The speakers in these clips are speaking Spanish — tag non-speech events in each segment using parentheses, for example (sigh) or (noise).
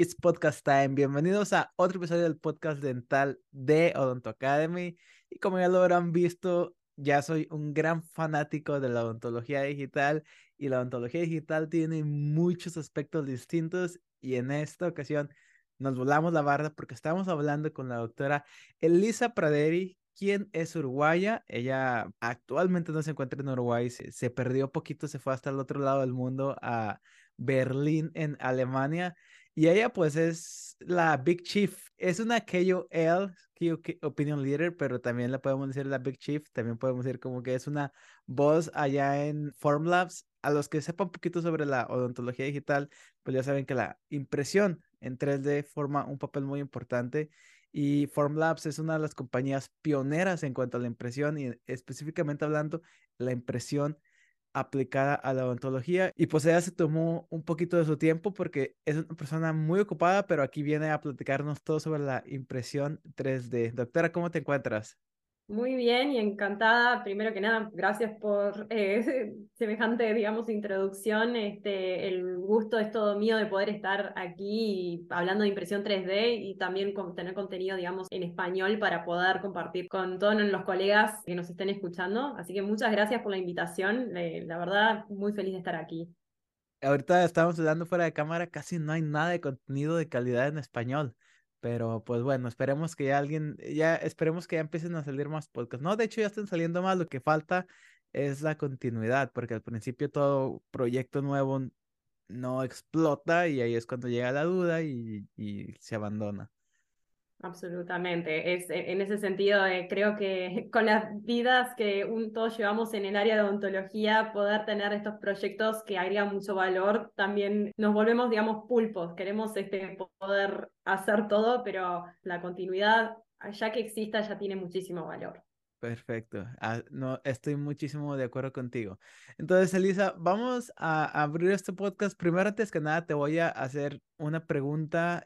It's Podcast Time. Bienvenidos a otro episodio del podcast dental de Odonto Academy. Y como ya lo habrán visto, ya soy un gran fanático de la odontología digital y la odontología digital tiene muchos aspectos distintos y en esta ocasión nos volamos la barda porque estamos hablando con la doctora Elisa Praderi, quien es uruguaya. Ella actualmente no se encuentra en Uruguay, se, se perdió poquito, se fue hasta el otro lado del mundo a Berlín en Alemania y ella pues es la Big Chief. Es una KOL, Opinion Leader, pero también la podemos decir la Big Chief. También podemos decir como que es una voz allá en Formlabs. A los que sepan un poquito sobre la odontología digital, pues ya saben que la impresión en 3D forma un papel muy importante. Y Formlabs es una de las compañías pioneras en cuanto a la impresión y específicamente hablando, la impresión aplicada a la odontología y pues ella se tomó un poquito de su tiempo porque es una persona muy ocupada, pero aquí viene a platicarnos todo sobre la impresión 3D. Doctora, ¿cómo te encuentras? Muy bien y encantada. Primero que nada, gracias por eh, (laughs) semejante, digamos, introducción. Este, el gusto es todo mío de poder estar aquí hablando de impresión 3D y también tener contenido, digamos, en español para poder compartir con todos los colegas que nos estén escuchando. Así que muchas gracias por la invitación. Eh, la verdad, muy feliz de estar aquí. Ahorita estamos hablando fuera de cámara, casi no hay nada de contenido de calidad en español. Pero pues bueno, esperemos que ya alguien, ya esperemos que ya empiecen a salir más podcasts. No, de hecho ya están saliendo más, lo que falta es la continuidad, porque al principio todo proyecto nuevo no explota y ahí es cuando llega la duda y, y se abandona. Absolutamente. Es, e, en ese sentido, eh, creo que (laughs) con las vidas que un, todos llevamos en el área de odontología, poder tener estos proyectos que agregan mucho valor, también nos volvemos, digamos, pulpos. Queremos este, poder hacer todo, pero la continuidad, ya que exista, ya tiene muchísimo valor. Perfecto. Ah, no, estoy muchísimo de acuerdo contigo. Entonces, Elisa, vamos a abrir este podcast. Primero, antes que nada, te voy a hacer una pregunta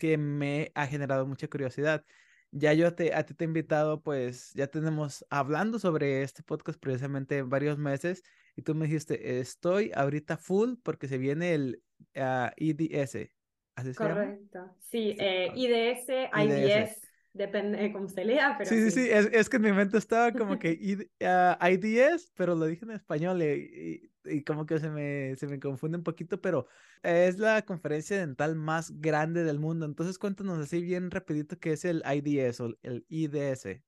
que me ha generado mucha curiosidad. Ya yo te, a ti te he invitado, pues ya tenemos hablando sobre este podcast precisamente varios meses y tú me dijiste, estoy ahorita full porque se viene el ah, IDS. ¿Así Correcto. Sí, eh, IDS, IDS Depende de cómo se lea, pero. Sí, sí, sí, Es, es, que en mi mente estaba como que (laughs) ID, uh, pero lo dije en español y, y, como que se me, se me confunde un poquito, pero es la conferencia dental más grande del mundo. Entonces, cuéntanos así bien rapidito qué es el IDS o el IDS.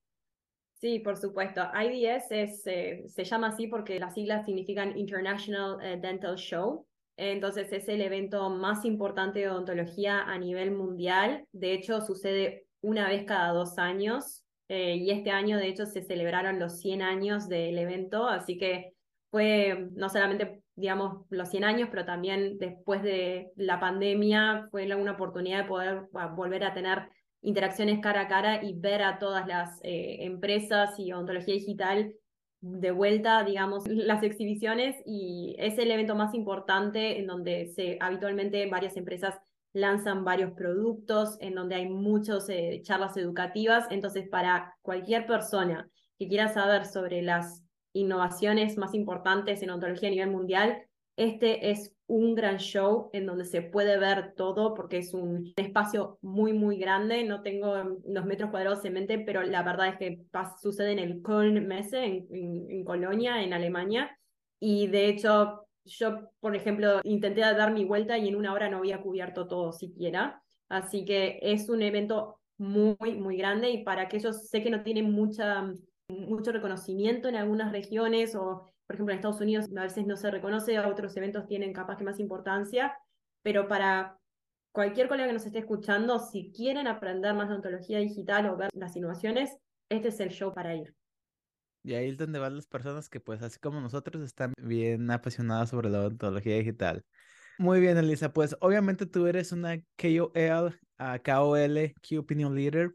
Sí, por supuesto. IDS es, eh, se llama así porque las siglas significan International eh, Dental Show. Entonces es el evento más importante de odontología a nivel mundial. De hecho, sucede una vez cada dos años. Eh, y este año, de hecho, se celebraron los 100 años del evento, así que fue no solamente, digamos, los 100 años, pero también después de la pandemia fue una oportunidad de poder volver a tener interacciones cara a cara y ver a todas las eh, empresas y ontología digital de vuelta, digamos, (laughs) las exhibiciones y es el evento más importante en donde se habitualmente varias empresas lanzan varios productos, en donde hay muchas eh, charlas educativas. Entonces, para cualquier persona que quiera saber sobre las innovaciones más importantes en ontología a nivel mundial, este es un gran show en donde se puede ver todo porque es un espacio muy, muy grande. No tengo los metros cuadrados en mente, pero la verdad es que sucede en el Köln Messe, en, en Colonia, en Alemania. Y de hecho, yo, por ejemplo, intenté dar mi vuelta y en una hora no había cubierto todo siquiera. Así que es un evento muy, muy grande y para aquellos, sé que no tienen mucha, mucho reconocimiento en algunas regiones o, por ejemplo, en Estados Unidos a veces no se reconoce, otros eventos tienen capaz que más importancia, pero para cualquier colega que nos esté escuchando, si quieren aprender más de ontología digital o ver las innovaciones, este es el show para ir. Y ahí es donde van las personas que, pues, así como nosotros, están bien apasionadas sobre la odontología digital. Muy bien, Elisa. Pues, obviamente tú eres una KOL, KOL, Key Opinion Leader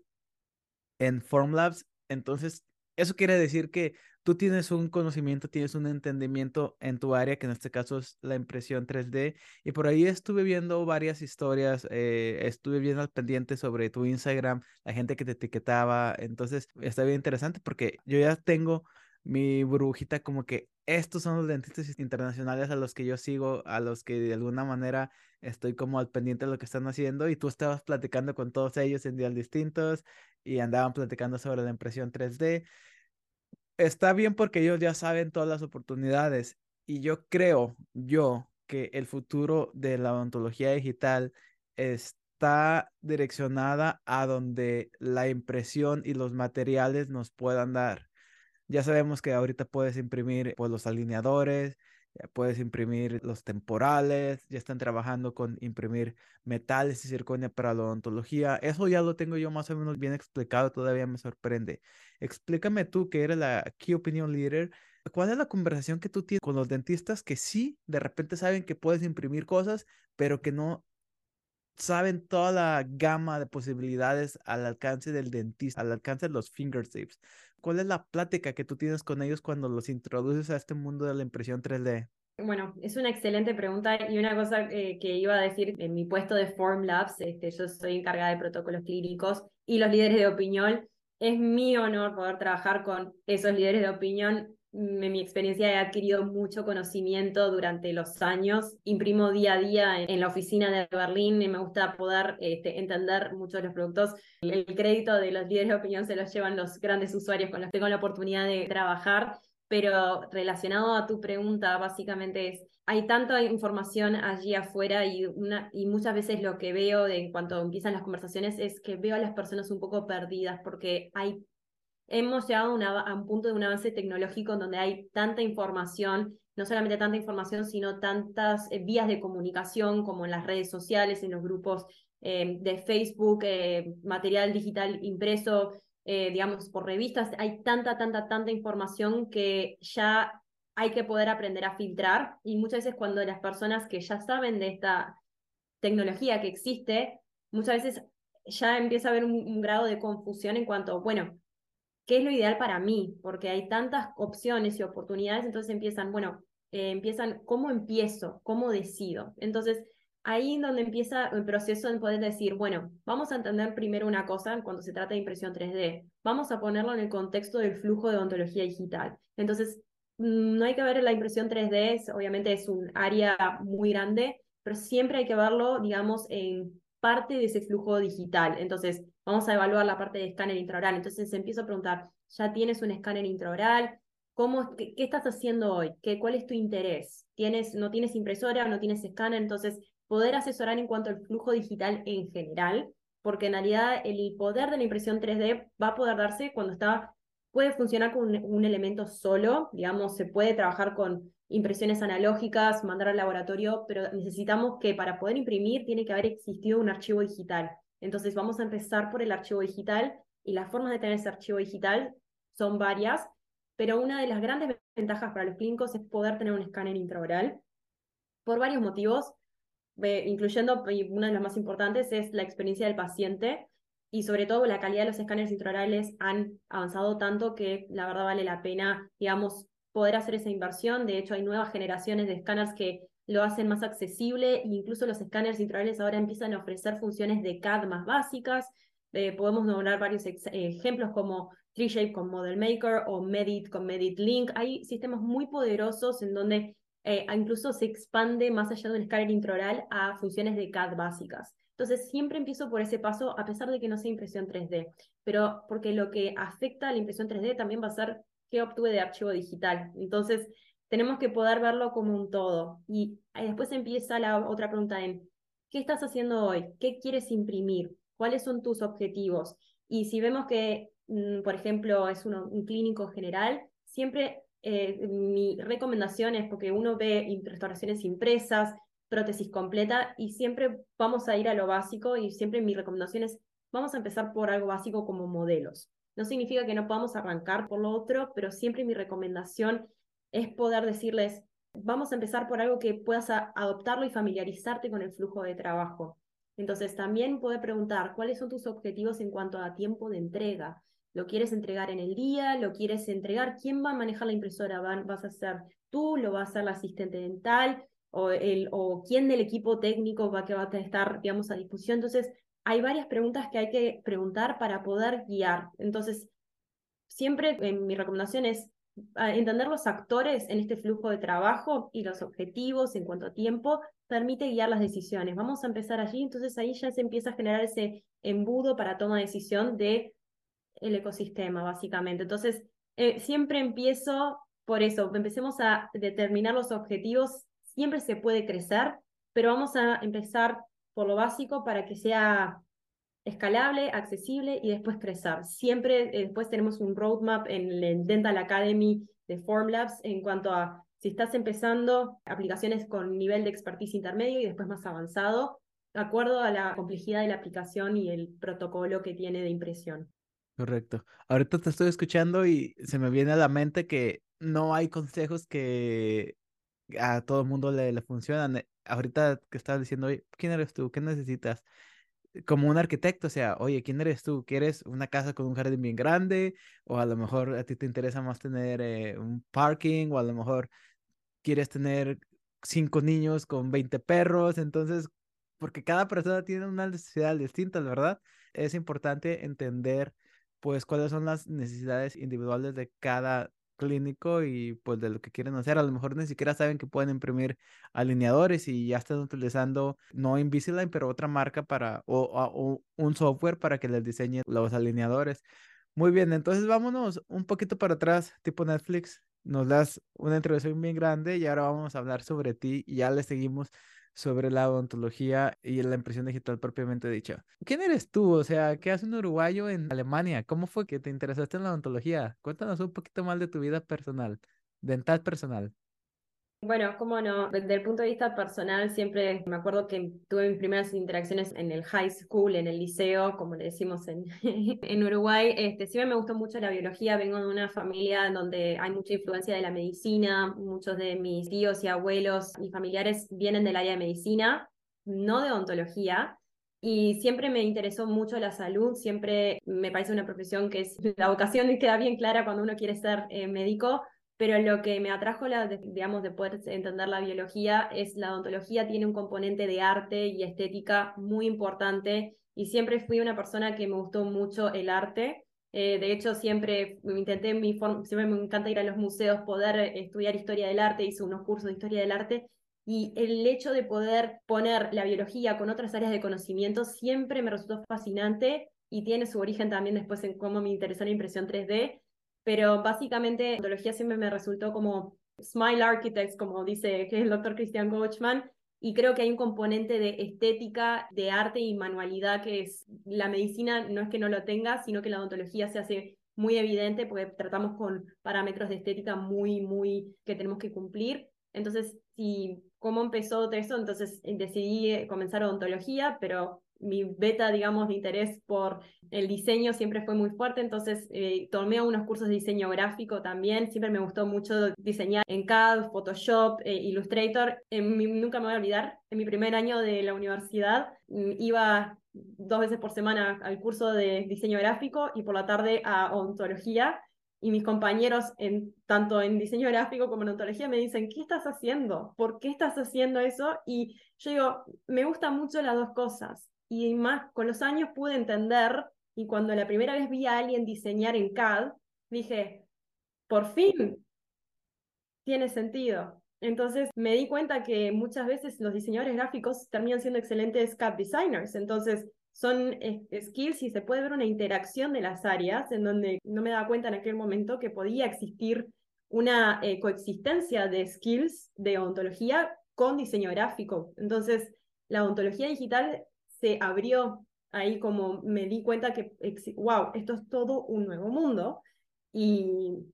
en Formlabs. Entonces, eso quiere decir que tú tienes un conocimiento, tienes un entendimiento en tu área, que en este caso es la impresión 3D. Y por ahí estuve viendo varias historias, eh, estuve viendo al pendiente sobre tu Instagram, la gente que te etiquetaba. Entonces, está bien interesante porque yo ya tengo mi burbujita como que estos son los dentistas internacionales a los que yo sigo, a los que de alguna manera estoy como al pendiente de lo que están haciendo y tú estabas platicando con todos ellos en días distintos y andaban platicando sobre la impresión 3D. Está bien porque ellos ya saben todas las oportunidades y yo creo, yo, que el futuro de la odontología digital está direccionada a donde la impresión y los materiales nos puedan dar. Ya sabemos que ahorita puedes imprimir pues, los alineadores, puedes imprimir los temporales, ya están trabajando con imprimir metales y circonia para la odontología. Eso ya lo tengo yo más o menos bien explicado, todavía me sorprende. Explícame tú, que eres la Key Opinion Leader, ¿cuál es la conversación que tú tienes con los dentistas que sí, de repente saben que puedes imprimir cosas, pero que no saben toda la gama de posibilidades al alcance del dentista, al alcance de los fingertips? ¿Cuál es la plática que tú tienes con ellos cuando los introduces a este mundo de la impresión 3D? Bueno, es una excelente pregunta y una cosa eh, que iba a decir en mi puesto de Formlabs, este, yo soy encargada de protocolos clínicos y los líderes de opinión. Es mi honor poder trabajar con esos líderes de opinión en mi experiencia he adquirido mucho conocimiento durante los años. Imprimo día a día en, la oficina de Berlín y me gusta poder este, entender muchos de los productos. El, crédito de los líderes de opinión se los llevan los grandes usuarios con los que tengo la oportunidad de trabajar. Pero relacionado a tu pregunta, básicamente es, hay tanta información allí afuera y, una, y muchas veces lo que veo de, en cuanto empiezan las conversaciones es que veo a las personas un poco perdidas porque hay hemos llegado a, un punto de un avance tecnológico en donde hay tanta información, no solamente tanta información, sino tantas eh, vías de comunicación como en las redes sociales, en los grupos eh, de Facebook, eh, material digital impreso, digamos, por revistas. Hay tanta, tanta, tanta información que ya hay que poder aprender a filtrar y muchas veces cuando las personas que ya saben de esta tecnología que existe, muchas veces ya empieza a haber un grado de confusión en cuanto, bueno, qué es lo ideal para mí, porque hay tantas opciones y oportunidades, entonces empiezan, bueno, eh, empiezan, ¿cómo empiezo? ¿Cómo decido? Entonces, ahí donde empieza el proceso de poder decir, bueno, vamos a entender primero una cosa cuando se trata de impresión 3D, vamos a ponerlo en el contexto del flujo de odontología digital. Entonces, mm, no hay que ver la impresión 3D, obviamente es un área muy grande, pero siempre hay que verlo, digamos, en parte de ese flujo digital. Entonces, vamos a evaluar la parte de escáner intraoral. Entonces, empiezo a preguntar, ¿ya tienes un escáner intraoral? ¿Cómo, qué, estás haciendo hoy? ¿Qué, ¿Cuál es tu interés? ¿Tienes, ¿No tienes impresora? ¿No tienes escáner? Entonces, poder asesorar en cuanto al flujo digital en general, porque en realidad el poder de la impresión 3D va a poder darse cuando está, puede funcionar con un elemento solo, digamos, se puede trabajar con impresiones analógicas, mandar al laboratorio, pero necesitamos que para poder imprimir tiene que haber existido un archivo digital. Entonces vamos a empezar por el archivo digital y las formas de tener ese archivo digital son varias, pero una de las grandes ventajas para los clínicos es poder tener un escáner intraoral por varios motivos, incluyendo una de las más importantes es la experiencia del paciente y sobre todo la calidad de los escáneres intraorales han avanzado tanto que la verdad vale la pena, digamos, poder hacer esa inversión. De hecho, hay nuevas generaciones de escáneres que lo hacen más accesible e incluso los escáneres intraorales ahora empiezan a ofrecer funciones de CAD más básicas. Eh, podemos nombrar varios ejemplos como 3Shape con Model Maker o Medit con Medit Link. Hay sistemas muy poderosos en donde eh, incluso se expande más allá de un escáner intraoral a funciones de CAD básicas. Entonces, siempre empiezo por ese paso, a pesar de que no sea impresión 3D, pero porque lo que afecta a la impresión 3D también va a ser qué obtuve de archivo digital. Entonces, tenemos que poder verlo como un todo. Y después empieza la otra pregunta en, ¿qué estás haciendo hoy? ¿Qué quieres imprimir? ¿Cuáles son tus objetivos? Y si vemos que, mm, por ejemplo, es un clínico general, siempre eh, mi recomendación es porque uno ve restauraciones impresas, prótesis completa, y siempre vamos a ir a lo básico y siempre mi recomendación es, vamos a empezar por algo básico como modelos. No significa que no podamos arrancar por lo otro, pero siempre mi recomendación es poder decirles, vamos a empezar por algo que puedas adoptarlo y familiarizarte con el flujo de trabajo. Entonces también puede preguntar, ¿cuáles son tus objetivos en cuanto a tiempo de entrega? ¿Lo quieres entregar en el día? ¿Lo quieres entregar? ¿Quién va a manejar la impresora? ¿Vas a ser tú? ¿Lo va a hacer la asistente dental? ¿O, el, o quién del equipo técnico va a estar, digamos, a disposición? Entonces, hay varias preguntas que hay que preguntar para poder guiar. Entonces, siempre mi recomendación es entender los actores en este flujo de trabajo y los objetivos en cuanto a tiempo permite guiar las decisiones. Vamos a empezar allí, entonces ahí ya se empieza a generar ese embudo para toma de decisión de el ecosistema, básicamente. Entonces, eh, siempre empiezo por eso, empecemos a determinar los objetivos, siempre se puede crecer, pero vamos a empezar por lo básico para que sea escalable, accesible y después crecer. Siempre eh, después tenemos un roadmap en el Dental Academy de Formlabs en cuanto a si estás empezando aplicaciones con nivel de expertise intermedio y después más avanzado, de acuerdo a la complejidad de la aplicación y el protocolo que tiene de impresión. Correcto. Ahorita te estoy escuchando y se me viene a la mente que no hay consejos que a todo el mundo le, le funcionan. Ahorita que estás diciendo, ¿quién eres tú? ¿Qué necesitas? como un arquitecto, o sea, oye, ¿quién eres tú? ¿Quieres una casa con un jardín bien grande? O a lo mejor a ti te interesa más tener eh, un parking, o a lo mejor quieres tener cinco niños con 20 perros. Entonces, porque cada persona tiene una necesidad distinta, ¿verdad? Es importante entender, pues, cuáles son las necesidades individuales de cada clínico y pues de lo que quieren hacer. A lo mejor ni siquiera saben que pueden imprimir alineadores y ya están utilizando no Invisalign, pero otra marca para o, un software para que les diseñe los alineadores. Muy bien, entonces vámonos un poquito para atrás, tipo Netflix. Nos das una introducción bien grande y ahora vamos a hablar sobre ti y ya le seguimos sobre la odontología y la impresión digital propiamente dicha. ¿Quién eres tú? O sea, ¿qué hace un uruguayo en Alemania? ¿Cómo fue que te interesaste en la odontología? Cuéntanos un poquito más de tu vida personal, dental personal. Bueno, cómo no, desde el punto de vista personal, siempre me acuerdo que tuve mis primeras interacciones en el high school, en el liceo, como le decimos en, (laughs) en Uruguay. Este, siempre me gustó mucho la biología, vengo de una familia donde hay mucha influencia de la medicina, muchos de mis tíos y abuelos y familiares vienen del área de medicina, no de odontología. Y siempre me interesó mucho la salud, siempre me parece una profesión que es la vocación y queda bien clara cuando uno quiere ser eh, médico, pero lo que me atrajo, la, digamos, de poder entender la biología es la odontología tiene un componente de arte y estética muy importante y siempre fui una persona que me gustó mucho el arte. Eh, de hecho, siempre intenté, mi siempre me encanta ir a los museos, poder estudiar historia del arte, hice unos cursos de historia del arte y el hecho de poder poner la biología con otras áreas de conocimiento siempre me resultó fascinante y tiene su origen también después en cómo me interesó la impresión 3D pero básicamente ontología siempre me resultó como Smile Architects, como dice el doctor Christian Gochman, y creo que hay un componente de estética, de arte y manualidad que es la medicina, no es que no lo tenga, sino que la odontología se hace muy evidente porque tratamos con parámetros de estética muy, muy que tenemos que cumplir. Entonces, si, ¿cómo empezó todo eso? Entonces decidí comenzar odontología, pero mi beta, digamos, de interés por el diseño siempre fue muy fuerte, entonces eh, tomé unos cursos de diseño gráfico también, siempre me gustó mucho diseñar en CAD, Photoshop, eh, Illustrator, nunca me voy a olvidar, en mi primer año de la universidad mm, iba dos veces por semana al curso de diseño gráfico y por la tarde a odontología, y mis compañeros, en, tanto en diseño gráfico como en ontología, me dicen, ¿qué estás haciendo? ¿Por qué estás haciendo eso? Y yo digo, me gustan mucho las dos cosas y más con los años pude entender y cuando la primera vez vi a alguien diseñar en CAD, dije, por fin tiene sentido. Entonces me di cuenta que muchas veces los diseñadores gráficos terminan siendo excelentes CAD designers. Entonces son eh, skills y se puede ver una interacción de las áreas en donde no me daba cuenta en aquel momento que podía existir una eh, coexistencia de skills de ontología con diseño gráfico. Entonces, la ontología digital se abrió ahí como me di cuenta que, wow, esto es todo un nuevo mundo. Y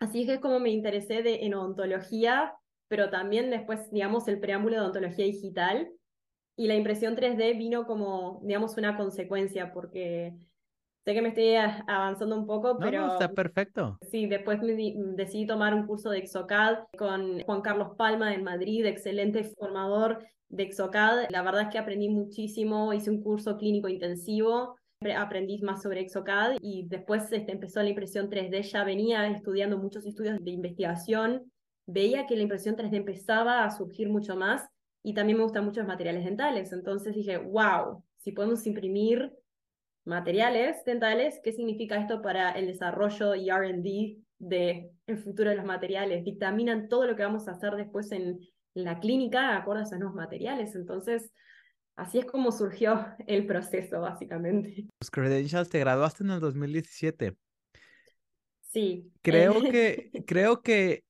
así es como me interesé de, en odontología, pero también después, digamos, el preámbulo de odontología digital. Y la impresión 3D vino como, digamos, una consecuencia, porque sé que me estoy avanzando un poco, pero... No, está perfecto. Sí, después me decidí tomar un curso de Exocad con Juan Carlos Palma en Madrid, excelente formador de Exocad. La verdad es que aprendí muchísimo, hice un curso clínico intensivo, aprendí más sobre Exocad y después este, empezó la impresión 3D, ya venía estudiando muchos estudios de investigación, veía que la impresión 3D empezaba a surgir mucho más y también me gustan mucho los materiales dentales, entonces dije, wow, si podemos imprimir materiales dentales, ¿qué significa esto para el desarrollo y RD del el futuro de los materiales, dictaminan todo lo que vamos a hacer después en la clínica, acorde a esos nuevos materiales. Entonces, así es como surgió el proceso, básicamente. Los credentials te graduaste en el 2017. Sí. Creo que, (laughs) creo que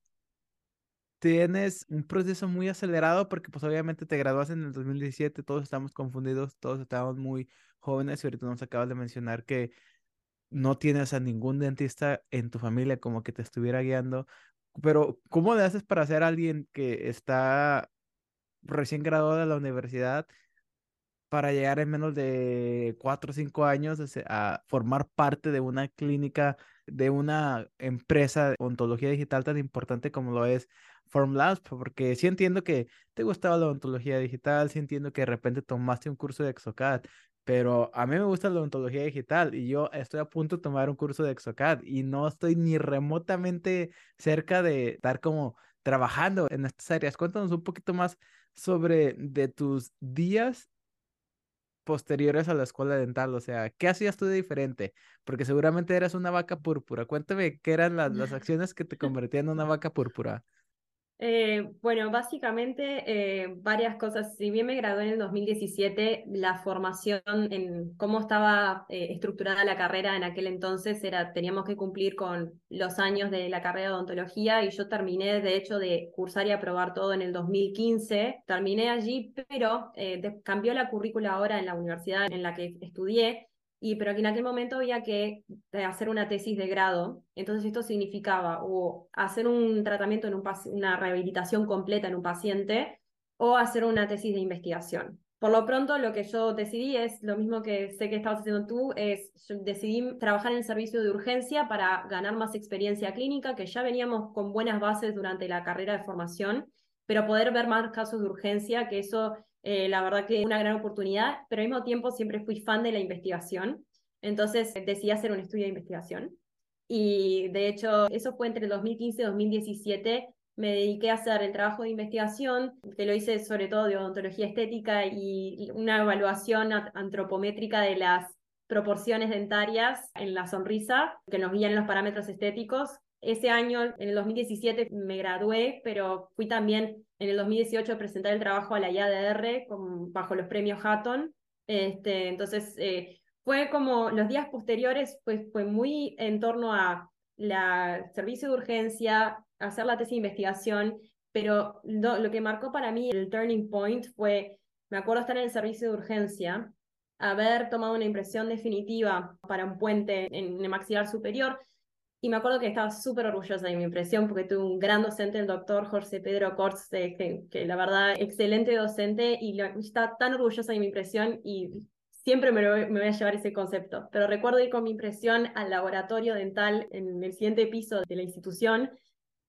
tienes un proceso muy acelerado porque pues obviamente te graduaste en el 2017, todos estamos confundidos, todos estábamos muy jóvenes y ahorita nos acabas de mencionar que no tienes a ningún dentista en tu familia como que te estuviera guiando, pero ¿cómo le haces para ser alguien que está recién graduado de la universidad para llegar en menos de cuatro o cinco años a formar parte de una clínica, de una empresa de ontología digital tan importante como lo es Formlabs? Porque sí entiendo que te gustaba la ontología digital, sí entiendo que de repente tomaste un curso de Exocad, pero a mí me gusta la ontología digital y yo estoy a punto de tomar un curso de Exocad y no estoy ni remotamente cerca de estar como trabajando en estas áreas. Cuéntanos un poquito más sobre de tus días posteriores a la escuela dental, o sea, ¿qué hacías tú de diferente? Porque seguramente eras una vaca púrpura. Cuéntame qué eran las, las (laughs) acciones que te convertían en una vaca púrpura. Eh, bueno, básicamente eh, varias cosas. Si bien me gradué en el 2017, la formación en cómo estaba eh, estructurada la carrera en aquel entonces era, teníamos que cumplir con los años de la carrera de odontología y yo terminé, de hecho, de cursar y aprobar todo en el 2015. Terminé allí, pero cambió la currícula ahora en la universidad en la que estudié y pero que en aquel momento había que eh, hacer una tesis de grado, entonces esto significaba o hacer un tratamiento en un una rehabilitación completa en un paciente o hacer una tesis de investigación. Por lo pronto, lo que yo decidí es lo mismo que sé que estabas haciendo tú, es decidí trabajar en el servicio de urgencia para ganar más experiencia clínica, que ya veníamos con buenas bases durante la carrera de formación, pero poder ver más casos de urgencia, que eso eh, la verdad que una gran oportunidad, pero al mismo tiempo siempre fui fan de la investigación, entonces decidí hacer un estudio de investigación. Y de hecho, eso fue entre 2015 y 2017. Me dediqué a hacer el trabajo de investigación, que lo hice sobre todo de odontología estética y una evaluación antropométrica de las proporciones dentarias en la sonrisa, que nos guían los parámetros estéticos. Ese año, en el 2017, me gradué, pero fui también en el 2018 presentar el trabajo a la IADR con, bajo los premios Hatton. Este, entonces, eh, fue como los días posteriores, pues fue muy en torno a la servicio de urgencia, hacer la tesis de investigación, pero lo, que marcó para mí el turning point fue, me acuerdo estar en el servicio de urgencia, haber tomado una impresión definitiva para un puente en el maxilar superior y me acuerdo que estaba súper orgullosa de mi impresión porque tuve un gran docente, el doctor Jorge Pedro Corts, que, que, la verdad, excelente docente y está tan orgullosa de mi impresión y siempre me, me, voy a llevar ese concepto. Pero recuerdo ir con mi impresión al laboratorio dental en el siguiente piso de la institución,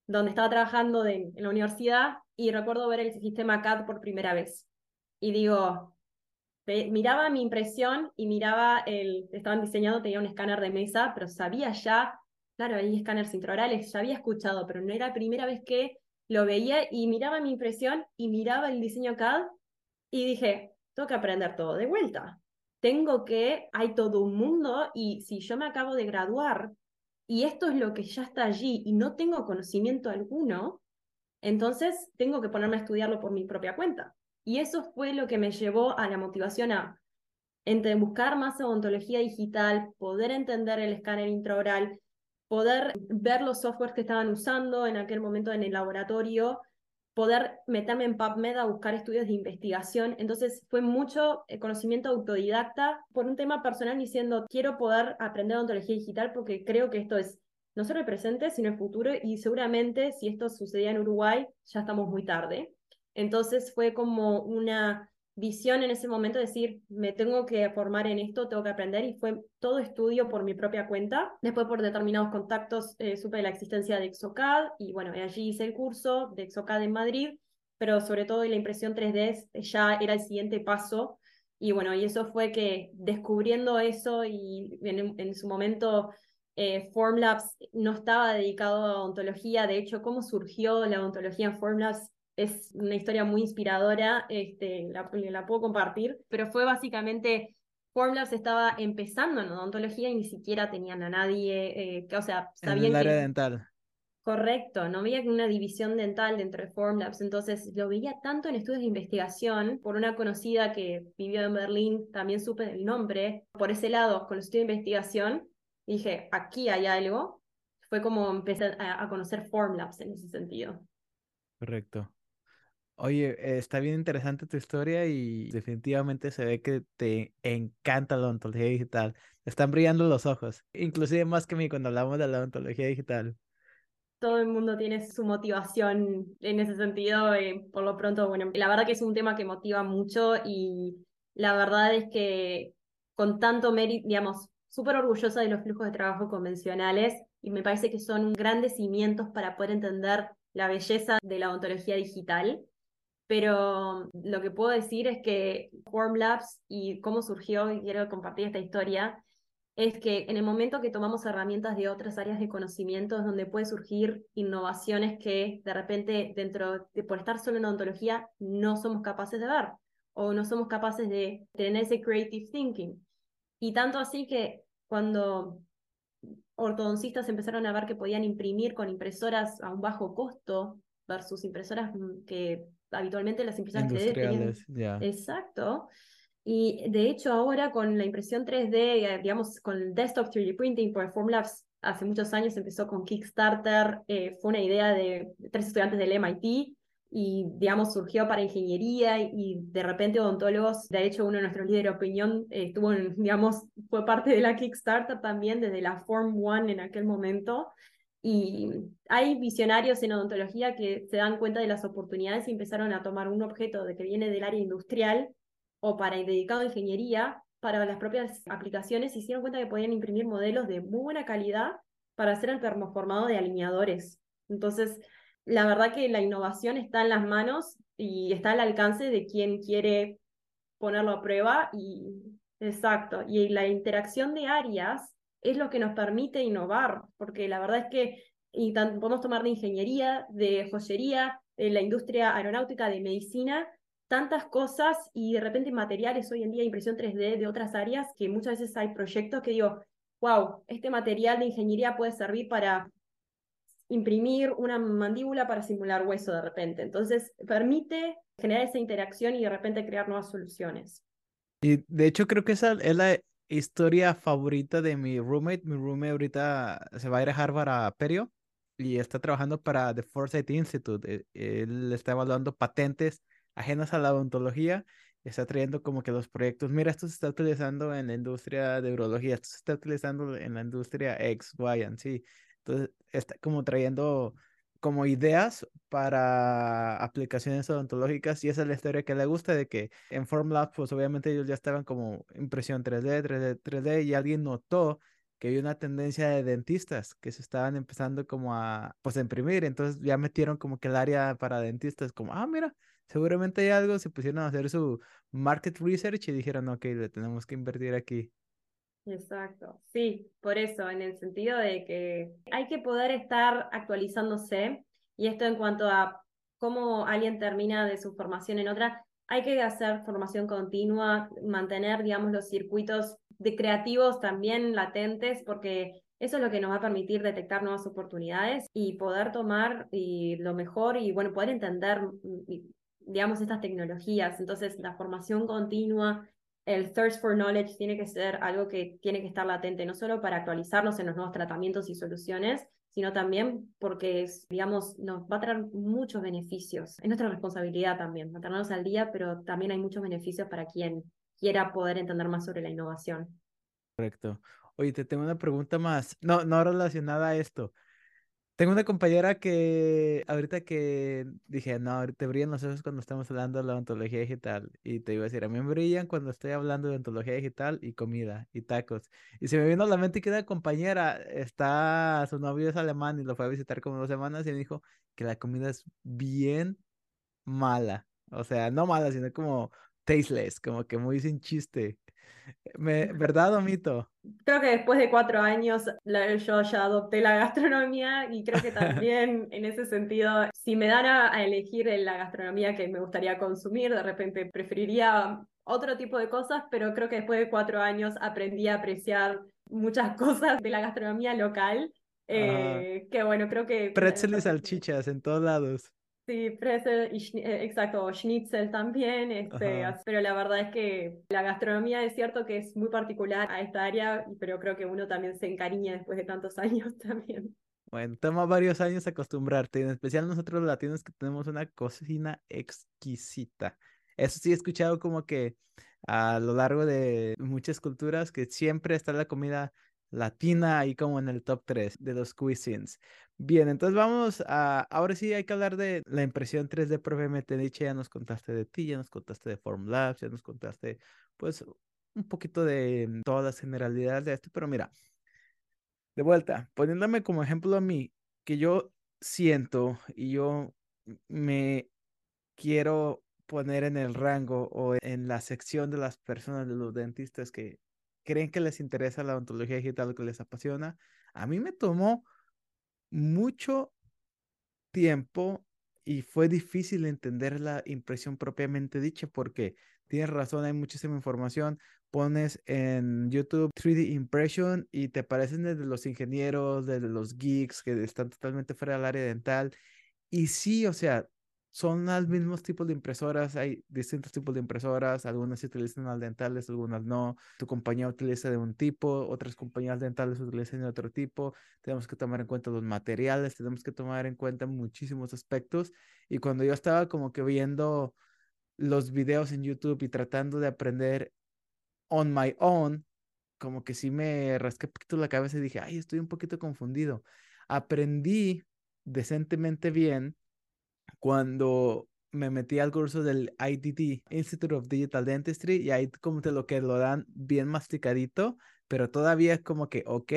donde estaba trabajando en la universidad y recuerdo ver el sistema CAD por primera vez. Y digo, miraba mi impresión y miraba el, estaban diseñando, tenía un escáner de mesa, pero sabía ya Claro, hay escáneres intraorales, ya había escuchado, pero no era la primera vez que lo veía y miraba mi impresión y miraba el diseño CAD y dije, tengo que aprender todo de vuelta. Tengo que, hay todo un mundo y si yo me acabo de graduar y esto es lo que ya está allí y no tengo conocimiento alguno, entonces tengo que ponerme a estudiarlo por mi propia cuenta. Y eso fue lo que me llevó a la motivación a entre buscar más odontología digital, poder entender el escáner intraoral, poder ver los softwares que estaban usando en aquel momento en el laboratorio, poder meterme en PubMed a buscar estudios de investigación. Entonces fue mucho eh, conocimiento autodidacta por un tema personal diciendo, quiero poder aprender odontología digital porque creo que esto es no solo el presente, sino el futuro y seguramente si esto sucedía en Uruguay, ya estamos muy tarde. Entonces fue como una visión en ese momento, decir, me tengo que formar en esto, tengo que aprender, y fue todo estudio por mi propia cuenta. Después, por determinados contactos, eh, supe la existencia de Exocad, y bueno, allí hice el curso de Exocad en Madrid, pero sobre todo la impresión 3D ya era el siguiente paso. Y bueno, y eso fue que descubriendo eso y en, su momento eh, Formlabs no estaba dedicado a ontología, de hecho, cómo surgió la ontología en Formlabs es una historia muy inspiradora, este, la, la puedo compartir, pero fue básicamente Formlabs estaba empezando en odontología y ni siquiera tenían a nadie, eh, que, o sea, sabían en el área dental. Correcto, no había una división dental dentro de Formlabs, entonces lo veía tanto en estudios de investigación, por una conocida que vivió en Berlín, también supe el nombre, por ese lado, con los estudios de investigación, dije, aquí hay algo, fue como empecé a, a conocer Formlabs en ese sentido. Correcto. Oye, está bien interesante tu historia y definitivamente se ve que te encanta la ontología digital. están brillando los ojos, inclusive más que mí cuando hablamos de la ontología digital. Todo el mundo tiene su motivación en ese sentido. Eh, por lo pronto, bueno, la verdad que es un tema que motiva mucho y la verdad es que con tanto mérito, digamos, súper orgullosa de los flujos de trabajo convencionales y me parece que son grandes cimientos para poder entender la belleza de la ontología digital pero lo que puedo decir es que Formlabs y cómo surgió, y quiero compartir esta historia, es que en el momento que tomamos herramientas de otras áreas de conocimiento es donde puede surgir innovaciones que de repente dentro de por estar solo en odontología no somos capaces de ver o no somos capaces de tener ese creative thinking. Y tanto así que cuando ortodoncistas empezaron a ver que podían imprimir con impresoras a un bajo costo versus impresoras mm, que habitualmente las impresoras 3D Exacto. Y de hecho ahora con la impresión 3D, eh, digamos, con el desktop 3D printing por Formlabs, hace muchos años empezó con Kickstarter, eh, fue una idea de tres estudiantes del MIT y, digamos, surgió para ingeniería y, de repente odontólogos, de hecho uno de nuestros líderes de opinión eh, estuvo, digamos, fue parte de la Kickstarter también desde la Form One en aquel momento. Y hay visionarios en odontología que se dan cuenta de las oportunidades y empezaron a tomar un objeto de que viene del área industrial o para dedicado a ingeniería para las propias aplicaciones y se dieron cuenta que podían imprimir modelos de muy buena calidad para hacer el termoformado de alineadores. Entonces, la verdad que la innovación está en las manos y está al alcance de quien quiere ponerlo a prueba y exacto. Y la interacción de áreas es lo que nos permite innovar, porque la verdad es que y podemos tomar de ingeniería, de joyería, de la industria aeronáutica, de medicina, tantas cosas y de repente materiales hoy en día, impresión 3D de otras áreas, que muchas veces hay proyectos que digo, wow, este material de ingeniería puede servir para imprimir una mandíbula para simular hueso de repente. Entonces, permite generar esa interacción y de repente crear nuevas soluciones. Y de hecho creo que esa es la historia favorita de mi roommate. Mi roommate ahorita se va a ir a Harvard a Perio y está trabajando para The Foresight Institute. E, él está evaluando patentes ajenas a la odontología. Está trayendo como que los proyectos, mira, esto se está utilizando en la industria de urología, esto se está utilizando en la industria X, Y, and. Entonces, está como trayendo como ideas para aplicaciones odontológicas y esa es la historia que le gusta de que en Formlabs pues obviamente ellos ya estaban como impresión 3D, 3D, 3D y alguien notó que hay una tendencia de dentistas que se estaban empezando como a pues a imprimir, entonces ya metieron como que el área para dentistas como, ah, mira, seguramente hay algo, se pusieron a hacer su market research y dijeron, ok, le tenemos que invertir aquí. Exacto, sí, por eso, en el sentido de que hay que poder estar actualizándose y esto en cuanto a cómo alguien termina de su formación en otra, hay que hacer formación continua, mantener, digamos, los circuitos de creativos también latentes, porque eso es lo que nos va a permitir detectar nuevas oportunidades y poder tomar y lo mejor y, bueno, poder entender, digamos, estas tecnologías. Entonces, la formación continua, el thirst for knowledge tiene que ser algo que tiene que estar latente, no solo para actualizarnos en los nuevos tratamientos y soluciones, sino también porque, digamos, nos va a traer muchos beneficios. Es nuestra responsabilidad también, mantenernos al día, pero también hay muchos beneficios para quien quiera poder entender más sobre la innovación. Correcto. Oye, te tengo una pregunta más, no, no relacionada a esto. Tengo una compañera que ahorita que dije, no, te brillan los ojos cuando estamos hablando de la ontología digital. Y te iba a decir, a mí me brillan cuando estoy hablando de ontología digital y comida y tacos. Y se me vino a la mente que una compañera está, su novio es alemán y lo fue a visitar como dos semanas y me dijo que la comida es bien mala. O sea, no mala, sino como tasteless, como que muy sin chiste. Me, ¿Verdad o mito? Creo que después de cuatro años yo ya adopté la gastronomía y creo que (laughs) también en ese sentido, si me dan a, elegir la gastronomía que me gustaría consumir, de repente preferiría otro tipo de cosas, pero creo que después de cuatro años aprendí a apreciar muchas (laughs) cosas de la gastronomía local Eh, que bueno, creo que... Pretzel y salchichas en todos lados. Sí, pretzel y eh, exacto, schnitzel también, este, pero la verdad es que la gastronomía es cierto que es muy particular a esta área, pero creo que uno también se encariña después de tantos (laughs) años también. Bueno, toma varios años acostumbrarte, en especial nosotros los latinos que tenemos una cocina exquisita. Eso sí he escuchado como que a lo largo de muchas culturas que siempre está la comida latina ahí como en el top 3 de los cuisines. Bien, entonces vamos a, ahora sí hay que hablar de la impresión 3D propiamente dicha, ya nos contaste de ti, ya nos contaste de Formlabs, ya nos contaste pues un poquito de todas las generalidades de esto, pero mira, de vuelta, poniéndome como ejemplo a mí, que yo siento y yo me quiero poner en el rango o en la sección de las personas, de los dentistas que creen que les interesa la odontología digital, que les apasiona. A mí me tomó mucho tiempo y fue difícil entender la impresión propiamente dicha porque tienes razón, hay muchísima información. Pones en YouTube 3D Impression y te aparecen desde los ingenieros, desde los geeks que están totalmente fuera del área dental. Y sí, o sea, son los mismos tipos de impresoras, hay distintos tipos de impresoras, algunas se utilizan al dentales, algunas no, tu compañía utiliza de un tipo, otras compañías dentales utilizan de otro tipo, tenemos que tomar en cuenta los materiales, tenemos que tomar en cuenta muchísimos aspectos. Y cuando yo estaba como que viendo los videos en YouTube y tratando de aprender on my own, como que sí me rasqué un poquito la cabeza y dije, ay, estoy un poquito confundido. Aprendí decentemente bien cuando me metí al curso del IDD, Institute of Digital Dentistry, y ahí como te lo que lo dan bien masticadito, pero todavía es como que, ok,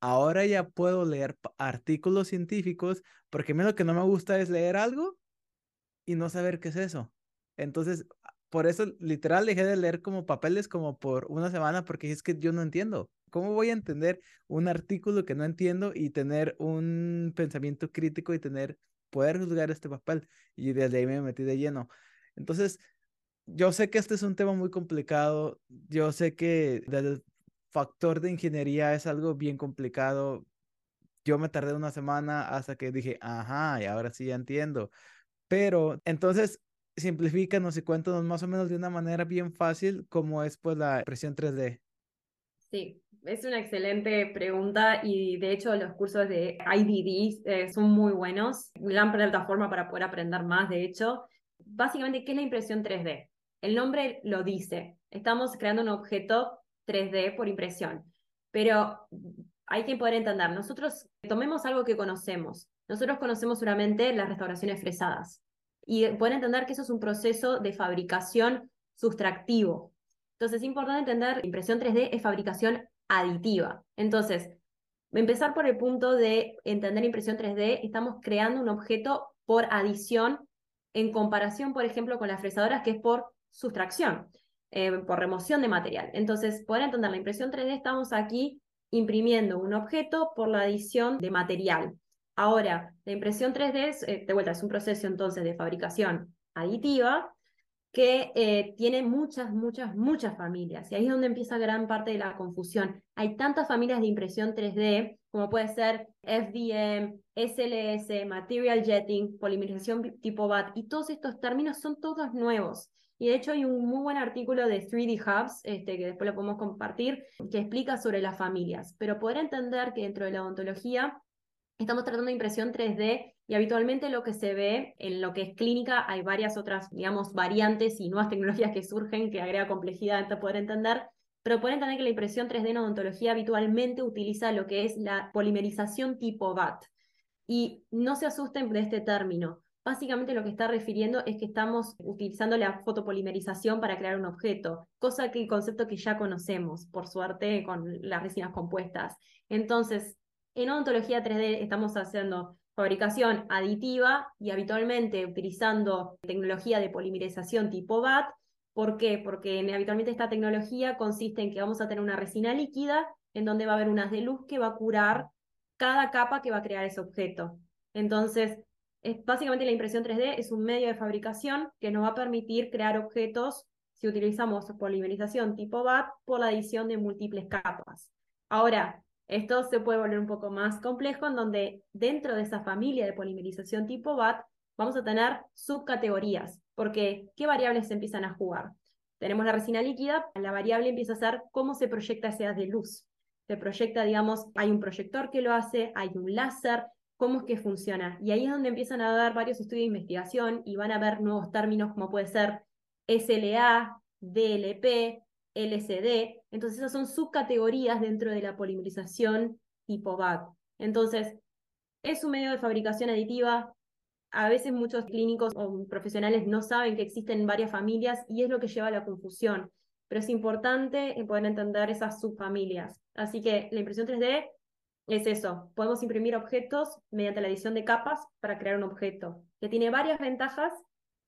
ahora ya puedo leer artículos científicos, porque a mí lo que no me gusta es leer algo y no saber qué es eso. Entonces, por eso literal dejé de leer como papeles como por una semana, porque es que yo no entiendo. ¿Cómo voy a entender un artículo que no entiendo y tener un pensamiento crítico y tener poder juzgar este papel. Y desde ahí me metí de lleno. Entonces, yo sé que este es un tema muy complicado. Yo sé que el factor de ingeniería es algo bien complicado. Yo me tardé una semana hasta que dije, ajá, y ahora sí ya entiendo. Pero entonces, simplifícanos y cuéntanos más o menos de una manera bien fácil cómo es pues la impresión 3D. Sí, es una excelente pregunta y de hecho los cursos de IDD eh, son muy buenos, gran plataforma para poder aprender más, de hecho. Básicamente, ¿qué es la impresión 3D? El nombre lo dice, estamos creando un objeto 3D por impresión, pero hay que poder entender, nosotros tomemos algo que conocemos, nosotros conocemos solamente las restauraciones fresadas y poder entender que eso es un proceso de fabricación sustractivo. Entonces es importante entender, impresión 3D es fabricación aditiva. Entonces, empezar por el punto de entender impresión 3D, estamos creando un objeto por adición en comparación, por ejemplo, con las fresadoras, que es por sustracción, eh, por remoción de material. Entonces, poder entender la impresión 3D, estamos aquí imprimiendo un objeto por la adición de material. Ahora, la impresión 3D, es, eh, de vuelta, es un proceso entonces de fabricación aditiva que eh, tiene muchas, muchas, muchas familias. Y ahí es donde empieza gran parte de la confusión. Hay tantas familias de impresión 3D, como puede ser FDM, SLS, Material Jetting, polimerización tipo BAT, y todos estos términos son todos nuevos. Y de hecho hay un muy buen artículo de 3D Hubs, este, que después lo podemos compartir, que explica sobre las familias. Pero poder entender que dentro de la odontología estamos tratando de impresión 3D y habitualmente lo que se ve en lo que es clínica, hay varias otras, digamos, variantes y nuevas tecnologías que surgen que agrega complejidad para poder entender, pero pueden entender que la impresión 3D en odontología habitualmente utiliza lo que es la polimerización tipo VAT. Y no se asusten de este término. Básicamente lo que está refiriendo es que estamos utilizando la fotopolimerización para crear un objeto, cosa que el concepto que ya conocemos, por suerte, con las resinas compuestas. Entonces, en odontología 3D estamos haciendo fabricación aditiva y habitualmente utilizando tecnología de polimerización tipo BAT. ¿Por qué? Porque habitualmente esta tecnología consiste en que vamos a tener una resina líquida en donde va a haber unas de luz que va a curar cada capa que va a crear ese objeto. Entonces, es, básicamente la impresión 3D es un medio de fabricación que nos va a permitir crear objetos si utilizamos polimerización tipo BAT por la adición de múltiples capas. Ahora, Esto se puede volver un poco más complejo, en donde dentro de esa familia de polimerización tipo BAT vamos a tener subcategorías, porque ¿qué variables se empiezan a jugar? Tenemos la resina líquida, la variable empieza a ser cómo se proyecta ese haz de luz. Se proyecta, digamos, hay un proyector que lo hace, hay un láser, cómo es que funciona. Y ahí es donde empiezan a dar varios estudios de investigación y van a ver nuevos términos como puede ser SLA, DLP, LCD. Entonces esas son subcategorías dentro de la polimerización tipo BAT. Entonces, es un medio de fabricación aditiva. A veces muchos clínicos o profesionales no saben que existen varias familias y es lo que lleva a la confusión. Pero es importante poder entender esas subfamilias. Así que la impresión 3D es eso. Podemos imprimir objetos mediante la edición de capas para crear un objeto, que tiene varias ventajas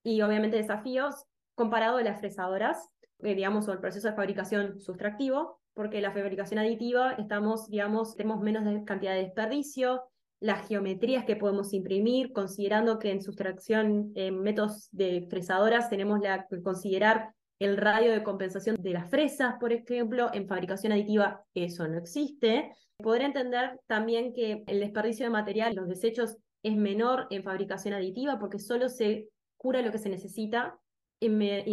y obviamente desafíos comparado a las fresadoras, eh, digamos, o el proceso de fabricación sustractivo, porque la fabricación aditiva estamos, digamos, tenemos menos cantidad de desperdicio, las geometrías que podemos imprimir, considerando que en sustracción, en métodos de fresadoras, tenemos que considerar el radio de compensación de las fresas, por ejemplo, en fabricación aditiva eso no existe. Podré entender también que el desperdicio de material, los desechos, es menor en fabricación aditiva porque solo se cura lo que se necesita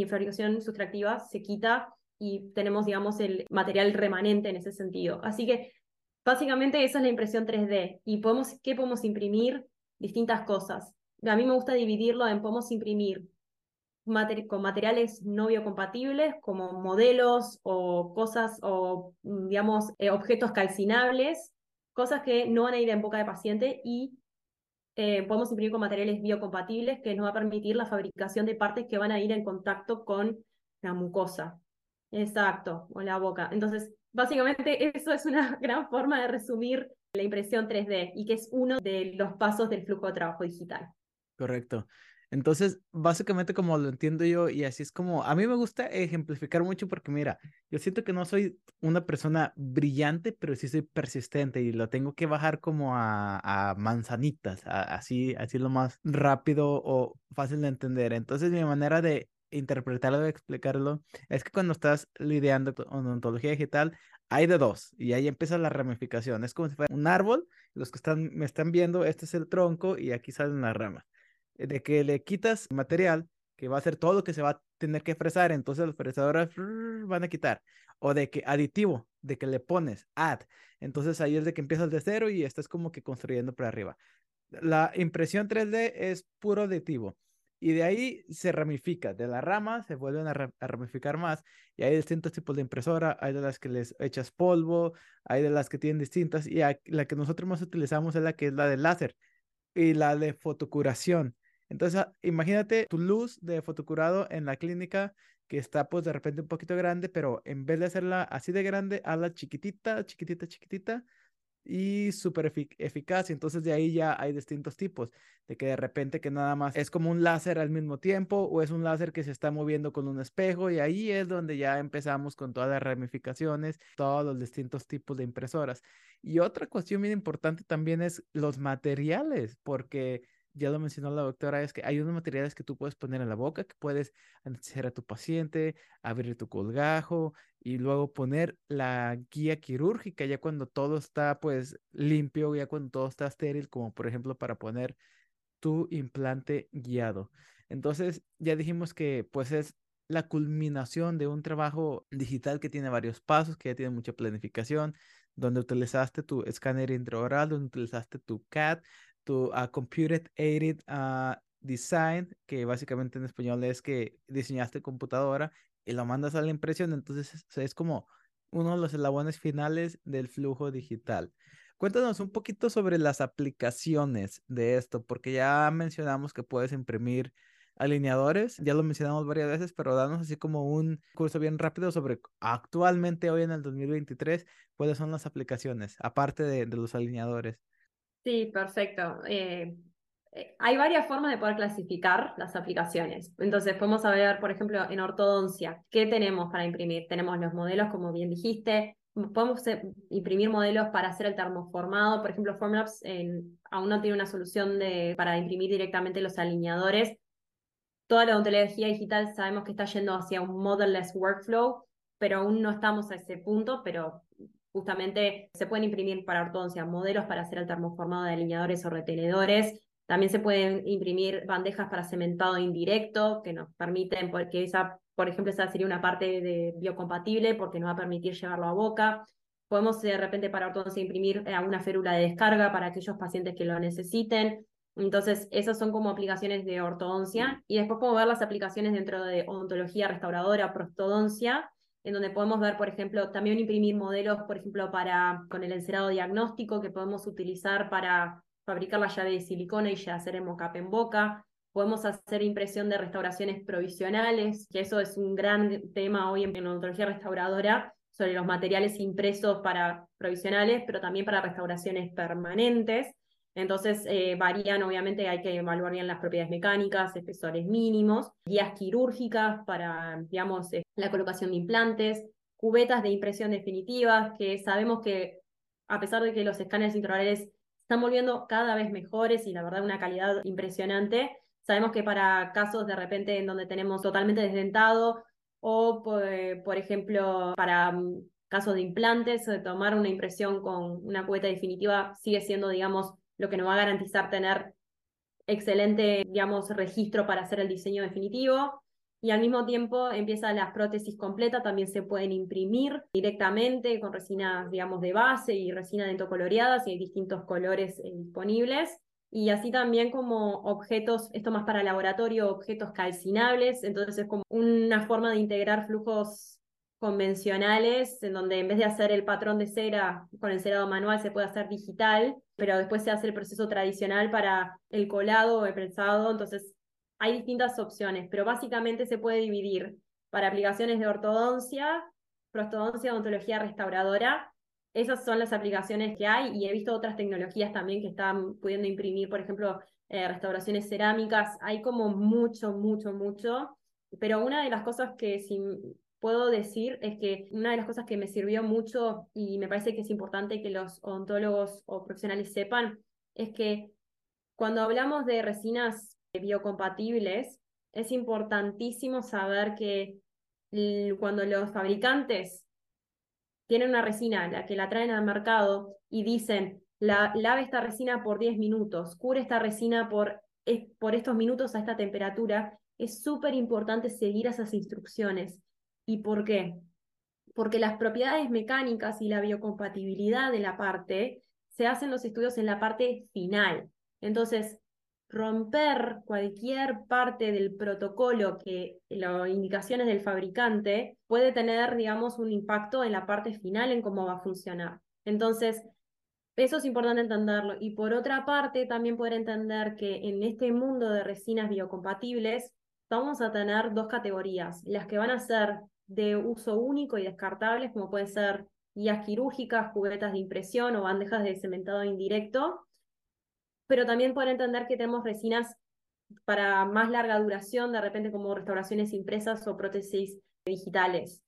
fabricación sustractiva se quita y tenemos, digamos, el material remanente en ese sentido. Así que básicamente esa es la impresión 3D. ¿Y podemos, qué podemos imprimir? Distintas cosas. A mí me gusta dividirlo en podemos imprimir con materiales no biocompatibles como modelos o cosas o, digamos, eh, objetos calcinables, cosas que no van a ir en boca de paciente y eh, podemos imprimir con materiales biocompatibles que nos va a permitir la fabricación de partes que van a ir en contacto con la mucosa. Exacto, o la boca. Entonces, básicamente (laughs) eso es una gran forma de resumir la impresión 3D y que es uno de los pasos del flujo de trabajo digital. Correcto. Entonces, básicamente como lo entiendo yo, y así es como, a mí me gusta ejemplificar mucho porque mira, yo siento que no soy una persona brillante, pero sí soy persistente y lo tengo que bajar como a, manzanitas, así, así lo más rápido o fácil de entender. Entonces, mi manera de interpretarlo, de explicarlo, es que cuando estás lidiando con odontología digital, hay de dos y ahí empieza la ramificación. Es como si fuera un árbol, los que están, me están viendo, este es el tronco y aquí salen las ramas de que le quitas material que va a ser todo lo que se va a tener que fresar, entonces los fresadores van a quitar. O de que aditivo, de que le pones add. Entonces ahí es de que empiezas de cero y estás como que construyendo por arriba. La impresión 3D es puro aditivo. Y de ahí se ramifica, de la rama se vuelven a, ramificar más y hay distintos tipos de impresora, hay de las que les echas polvo, hay de las que tienen distintas y la que nosotros más utilizamos es la que es la de láser y la de fotocuración. Entonces, ah, imagínate tu luz de fotocurado en la clínica que está pues de repente un poquito grande, pero en vez de hacerla así de grande, hazla chiquitita, chiquitita, chiquitita y súper eficaz. Y entonces de ahí ya hay distintos tipos, de que de repente que nada más es como un láser al mismo tiempo o es un láser que se está moviendo con un espejo y ahí es donde ya empezamos con todas las ramificaciones, todos los distintos tipos de impresoras. Y otra cuestión bien importante también es los materiales, porque ya lo mencionó la doctora, es que hay unos materiales que tú puedes poner en la boca, que puedes anestesiar a tu paciente, abrir tu colgajo y luego poner la guía quirúrgica ya cuando todo está pues limpio, ya cuando todo está estéril, como por ejemplo para poner tu implante guiado. Entonces ya dijimos que pues es la culminación de un trabajo digital que tiene varios pasos, que ya tiene mucha planificación, donde utilizaste tu escáner intraoral, donde utilizaste tu CAD, tu uh, Computer Aided ah, Design, que básicamente en español es que diseñaste computadora y lo mandas a la impresión, entonces es, como uno de los eslabones finales del flujo digital. Cuéntanos un poquito sobre las aplicaciones de esto, porque ya mencionamos que puedes imprimir alineadores, ya lo mencionamos varias veces, pero danos así como un curso bien rápido sobre actualmente hoy en el 2023, cuáles son las aplicaciones, aparte de los alineadores. Sí, perfecto. Eh, eh, hay varias formas de poder clasificar las aplicaciones. Entonces, podemos ver, por ejemplo, en ortodoncia, ¿qué tenemos para imprimir? Tenemos los modelos, como bien dijiste, podemos eh, imprimir modelos para hacer el termoformado. Por ejemplo, Formlabs aún no tiene una solución de, para imprimir directamente los alineadores. Toda la ontología digital sabemos que está yendo hacia un modelless workflow, pero aún no estamos a ese punto, pero justamente se pueden imprimir para ortodoncia modelos para hacer el termoformado de alineadores o retenedores. También se pueden imprimir bandejas para cementado indirecto que nos permiten, porque esa, por ejemplo, esa sería una parte de biocompatible porque nos va a permitir llevarlo a boca. Podemos de repente para ortodoncia imprimir eh, una férula de descarga para aquellos pacientes que lo necesiten. Entonces, esas son como aplicaciones de ortodoncia. Y después podemos ver las aplicaciones dentro de odontología restauradora, prostodoncia, en donde podemos ver, por ejemplo, también imprimir modelos, por ejemplo, para con el encerado diagnóstico que podemos utilizar para fabricar la llave de silicona y ya hacer el en boca. Podemos hacer impresión de restauraciones provisionales, que eso es un gran tema hoy en odontología restauradora, sobre los materiales impresos para provisionales, pero también para restauraciones permanentes. Entonces eh, varían, obviamente hay que evaluar bien las propiedades mecánicas, espesores mínimos, guías quirúrgicas para, digamos, eh, la colocación de implantes, cubetas de impresión definitiva, que sabemos que a pesar de que los escáneres intraorales están volviendo cada vez mejores y la verdad una calidad impresionante, sabemos que para casos de repente en donde tenemos totalmente desdentado o, por, ejemplo, para mm, casos de implantes, tomar una impresión con una cubeta definitiva sigue siendo, digamos, lo que nos va a garantizar tener excelente, digamos, registro para hacer el diseño definitivo. Y al mismo tiempo empiezan las prótesis completas, también se pueden imprimir directamente con resinas, digamos, de base y resina dentocoloreadas y hay distintos colores eh, disponibles. Y así también como objetos, esto más para laboratorio, objetos calcinables, entonces es como una forma de integrar flujos convencionales, en donde en vez de hacer el patrón de cera con el cerado manual se puede hacer digital, pero después se hace el proceso tradicional para el colado o el prensado, entonces hay distintas opciones, pero básicamente se puede dividir para aplicaciones de ortodoncia, prostodoncia, odontología restauradora. Esas son las aplicaciones que hay y he visto otras tecnologías también que están pudiendo imprimir, por ejemplo, eh, restauraciones cerámicas. Hay como mucho, mucho, mucho. Pero una de las cosas que si puedo decir es que una de las cosas que me sirvió mucho y me parece que es importante que los odontólogos o profesionales sepan es que cuando hablamos de resinas biocompatibles, es importantísimo saber que cuando los fabricantes tienen una resina, la que la traen al mercado y dicen, la, lave esta resina por 10 minutos, cure esta resina por, por estos minutos a esta temperatura, es súper importante seguir esas instrucciones. ¿Y por qué? Porque las propiedades mecánicas y la biocompatibilidad de la parte se hacen los estudios en la parte final. Entonces, romper cualquier parte del protocolo que las indicaciones del fabricante puede tener, digamos, un impacto en la parte final en cómo va a funcionar. Entonces, eso es importante entenderlo. Y por otra parte, también poder entender que en este mundo de resinas biocompatibles vamos a tener dos categorías, las que van a ser de uso único y descartables, como pueden ser guías quirúrgicas, juguetas de impresión o bandejas de cementado indirecto, pero también pueden entender que tenemos resinas para más larga duración, de repente como restauraciones impresas o prótesis digitales.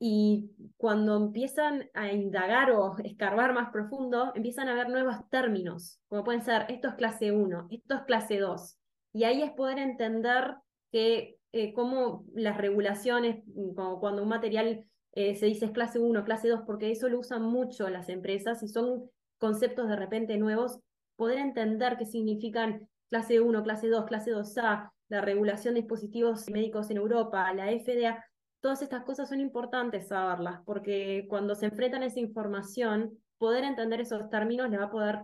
Y cuando empiezan a indagar o escarbar más profundo, empiezan a ver nuevos términos, como pueden ser, esto es clase 1, esto es clase 2. Y ahí es poder entender que eh, cómo las regulaciones, mm, como cuando un material eh, se dice es clase 1, clase 2, porque eso lo usan mucho las empresas y son conceptos de repente nuevos, poder entender qué significan clase 1, clase 2, clase 2A, la regulación de dispositivos médicos en Europa, la FDA, todas estas cosas son importantes saberlas, porque cuando se enfrentan a esa información, poder entender esos términos le va a poder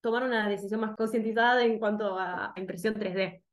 tomar una decisión más concientizada en cuanto a impresión 3D.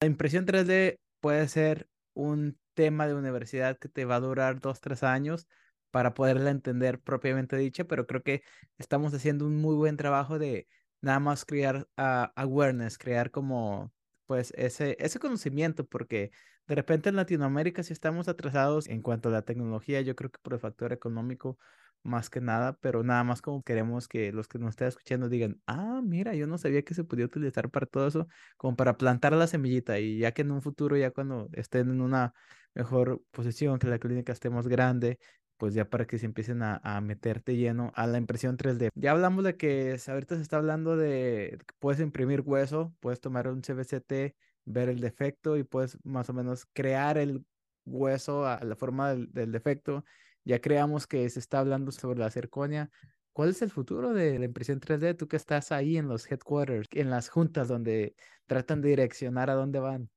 La impresión 3D puede ser un tema de universidad que te va a durar dos, tres años para poderla entender propiamente dicha, pero creo que estamos haciendo un muy buen trabajo de nada más crear ah, awareness, crear como pues ese, ese conocimiento, porque de repente en Latinoamérica si estamos atrasados en cuanto a la tecnología, yo creo que por el factor económico más que nada, pero nada más como queremos que los que nos estén escuchando digan, ah, mira, yo no sabía que se podía utilizar para todo eso, como para plantar la semillita y ya que en un futuro, ya cuando estén en una mejor posición, que la clínica esté más grande, pues ya para que se empiecen a, a meterte lleno a la impresión 3D. Ya hablamos de que ahorita se está hablando de que puedes imprimir hueso, puedes tomar un CBCT, ver el defecto y puedes más o menos crear el hueso a la forma del defecto ya creamos que se está hablando sobre la cerconia. ¿Cuál es el futuro de la impresión 3D? Tú que estás ahí en los headquarters, en las juntas donde tratan de direccionar a dónde van.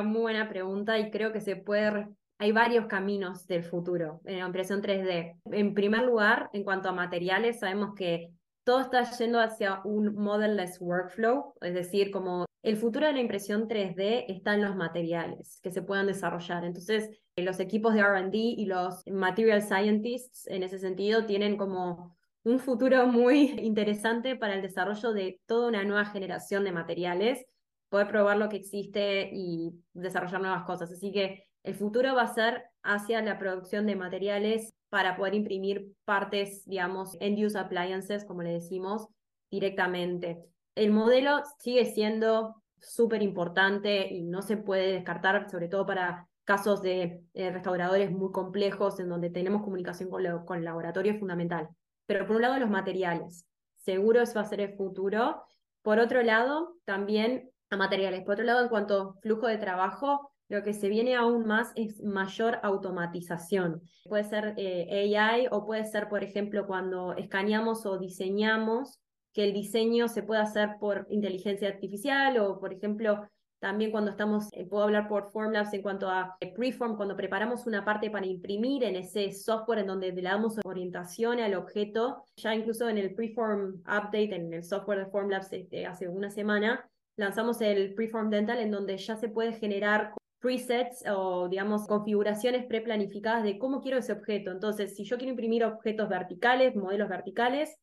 Muy buena pregunta y creo que se puede hay varios caminos del futuro en la impresión 3D. En primer lugar, en cuanto a materiales, sabemos que todo está yendo hacia un modelless workflow, es decir, como el futuro de la impresión 3D está en los materiales que se puedan desarrollar. Entonces, los equipos de RD y los material scientists en ese sentido tienen como un futuro muy (laughs) interesante para el desarrollo de toda una nueva generación de materiales, poder probar lo que existe y desarrollar nuevas cosas. Así que el futuro va a ser hacia la producción de materiales para poder imprimir partes, digamos, end-use appliances, como le decimos, directamente. El modelo sigue siendo súper importante y no se puede descartar, sobre todo para casos de eh, restauradores muy complejos en donde tenemos comunicación con, con el laboratorio es fundamental. Pero por un lado los materiales, seguro eso va a ser el futuro. Por otro lado, también a materiales. Por otro lado, en cuanto a flujo de trabajo, lo que se viene aún más es mayor automatización. Puede ser eh, AI o puede ser, por ejemplo, cuando escaneamos o diseñamos, que el diseño se pueda hacer por inteligencia artificial o, por ejemplo, también cuando estamos, eh, puedo hablar por Formlabs en cuanto a eh, preform, cuando preparamos una parte para imprimir en ese software en donde le damos orientación al objeto, ya incluso en el preform update, en el software de Formlabs este, hace una semana, lanzamos el preform dental en donde ya se puede generar presets o, digamos, configuraciones preplanificadas de cómo quiero ese objeto. Entonces, si yo quiero imprimir objetos verticales, modelos verticales,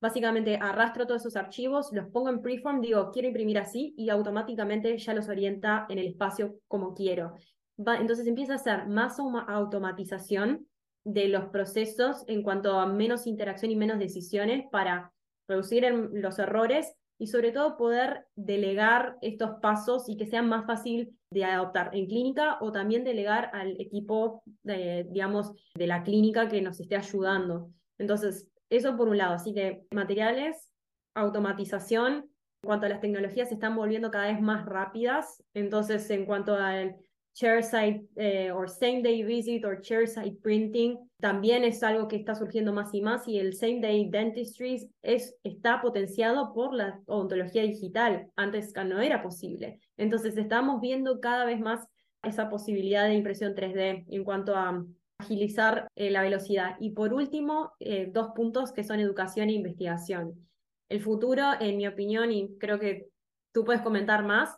básicamente arrastro todos esos archivos, los pongo en preform, digo, quiero imprimir así y automáticamente ya los orienta en el espacio como quiero. entonces empieza a ser más automatización de los procesos en cuanto a menos interacción y menos decisiones para reducir los errores y sobre todo poder delegar estos pasos y que sean más fácil de adoptar en clínica o también delegar al equipo, de, digamos, de la clínica que nos esté ayudando. Entonces, eso por un lado. Así que materiales, automatización. En cuanto a las tecnologías, se están volviendo cada vez más rápidas. Entonces, en cuanto al chairside eh, o same day visit o chairside printing también es algo que está surgiendo más y más y el same day dentistry es, está potenciado por la odontología digital. Antes no era posible. Entonces estamos viendo cada vez más esa posibilidad de impresión 3D en cuanto a agilizar eh, la velocidad. Y por último, eh, dos puntos que son educación e investigación. El futuro, en mi opinión, y creo que tú puedes comentar más,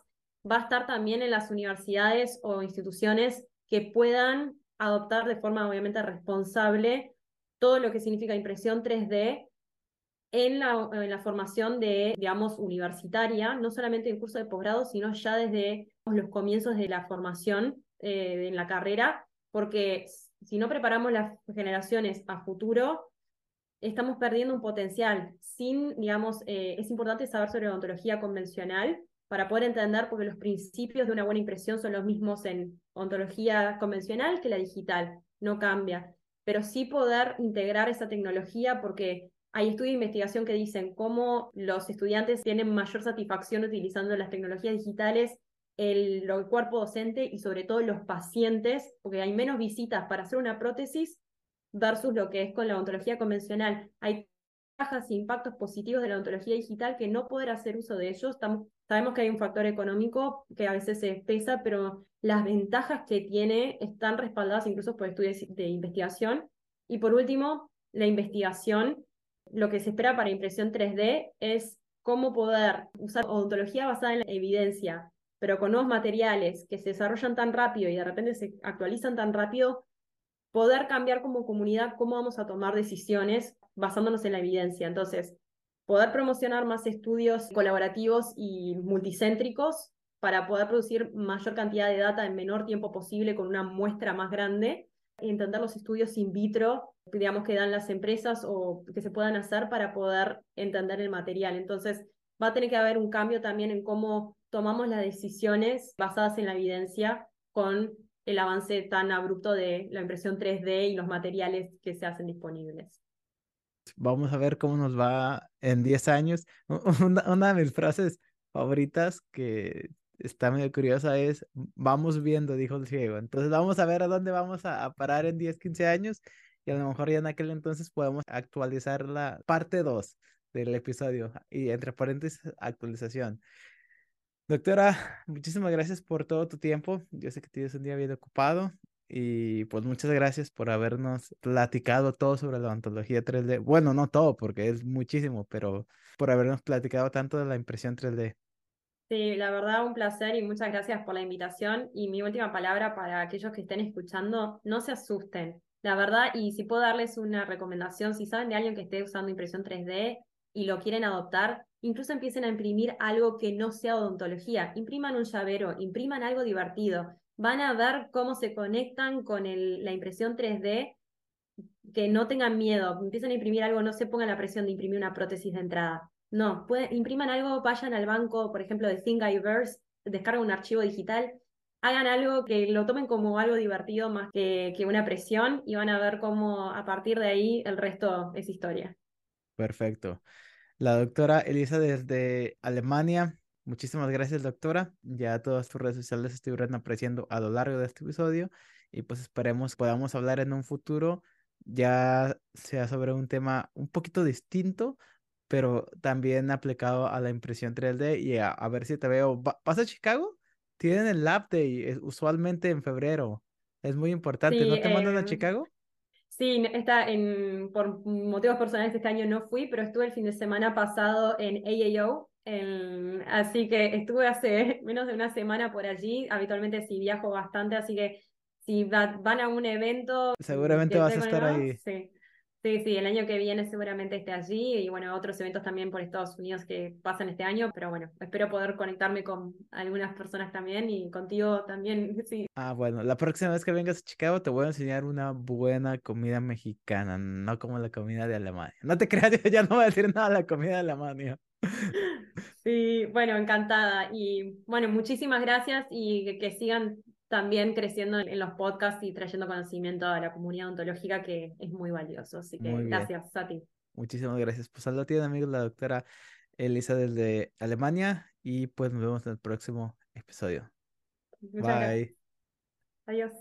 va a estar también en las universidades o instituciones que puedan adoptar de forma obviamente responsable todo lo que significa impresión 3D en la, en la formación de, digamos, universitaria, no solamente en curso de posgrado, sino ya desde los comienzos de la formación eh, en la carrera, porque si no preparamos las generaciones a futuro, estamos perdiendo un potencial. Sin, digamos, eh, es importante saber sobre odontología convencional, para poder entender, porque los principios de una buena impresión son los mismos en ontología convencional que la digital, no cambia, pero sí poder integrar esa tecnología porque hay estudios de investigación que dicen cómo los estudiantes tienen mayor satisfacción utilizando las tecnologías digitales, el, cuerpo docente y sobre todo los pacientes, porque hay menos visitas para hacer una prótesis versus lo que es con la ontología convencional. Hay bajas e impactos positivos de la ontología digital que no poder hacer uso de ellos. Sabemos que hay un factor económico que a veces se pesa, pero las ventajas que tiene están respaldadas incluso por estudios de investigación. Y por último, la investigación. Lo que se espera para impresión 3D es cómo poder usar odontología basada en la evidencia, pero con nuevos materiales que se desarrollan tan rápido y de repente se actualizan tan rápido, poder cambiar como comunidad cómo vamos a tomar decisiones basándonos en la evidencia. Entonces, poder promocionar más estudios colaborativos y multicéntricos para poder producir mayor cantidad de data en menor tiempo posible con una muestra más grande, entender los estudios in vitro, digamos, que dan las empresas o que se puedan hacer para poder entender el material. Entonces, va a tener que haber un cambio también en cómo tomamos las decisiones basadas en la evidencia con el avance tan abrupto de la impresión 3D y los materiales que se hacen disponibles. Vamos a ver cómo nos va en 10 años. (laughs) Una, de mis frases favoritas que está medio curiosa es, vamos viendo, dijo el ciego. Entonces vamos a ver a dónde vamos a, parar en 10, 15 años y a lo mejor ya en aquel entonces podemos actualizar la parte 2 del episodio y entre paréntesis actualización. Doctora, muchísimas gracias por todo tu tiempo. Yo sé que tienes un día bien ocupado y pues muchas gracias por habernos platicado todo sobre la ontología 3D. Bueno, no todo porque es muchísimo, pero por habernos platicado tanto de la impresión 3D. Sí, la verdad, un placer y muchas gracias por la invitación. Y mi última palabra para aquellos que estén escuchando, no se asusten. La verdad, y si puedo darles una recomendación, si saben de alguien que esté usando impresión 3D y lo quieren adoptar, incluso empiecen a imprimir algo que no sea odontología. Impriman un llavero, impriman algo divertido. Van a ver cómo se conectan con la impresión 3D, que no tengan miedo. Empiecen a imprimir algo, no se pongan la presión de imprimir una prótesis de entrada. No, impriman algo, vayan al banco, por ejemplo, de Thingiverse, descargan un archivo digital, hagan algo que lo tomen como algo divertido más que, que una presión y van a ver cómo a partir de ahí el resto es historia. Perfecto. La doctora Elisa desde Alemania. Muchísimas gracias, doctora. Ya todas tus redes sociales estuvieron apareciendo a lo largo de este episodio y pues esperemos podamos hablar en un futuro ya sea sobre un tema un poquito distinto, pero también aplicado a la impresión 3D y a, ver si te veo. ¿Vas a Chicago? Tienen el Lab Day, usualmente en febrero. Es muy importante. ¿No te mandan a em, Chicago? Sí, está en, por motivos personales este año no fui, pero estuve el fin de semana pasado en AAO, así que estuve hace (laughs) menos de una semana por allí. Habitualmente sí viajo bastante, así que si van a un evento... Seguramente vas a estar ahí. Sí. Sí, sí, el año que viene seguramente esté allí y bueno, otros eventos también por Estados Unidos que pasan este año, pero bueno, espero poder conectarme con algunas personas también y contigo también, (laughs) sí. Ah, bueno, la próxima vez que vengas a Chicago te voy a enseñar una buena comida mexicana, no como la comida de Alemania. No te (laughs) creas, ya no voy a decir nada de la comida de Alemania. (laughs) Sí, bueno, encantada. Y bueno, muchísimas gracias y que sigan también creciendo en los podcasts y trayendo conocimiento a la comunidad ontológica que es muy valioso. Así que gracias, Sati. Muchísimas gracias. Pues saludos tiene amigos la doctora Elisa desde Alemania y pues nos vemos en el próximo episodio. Bye. Adiós.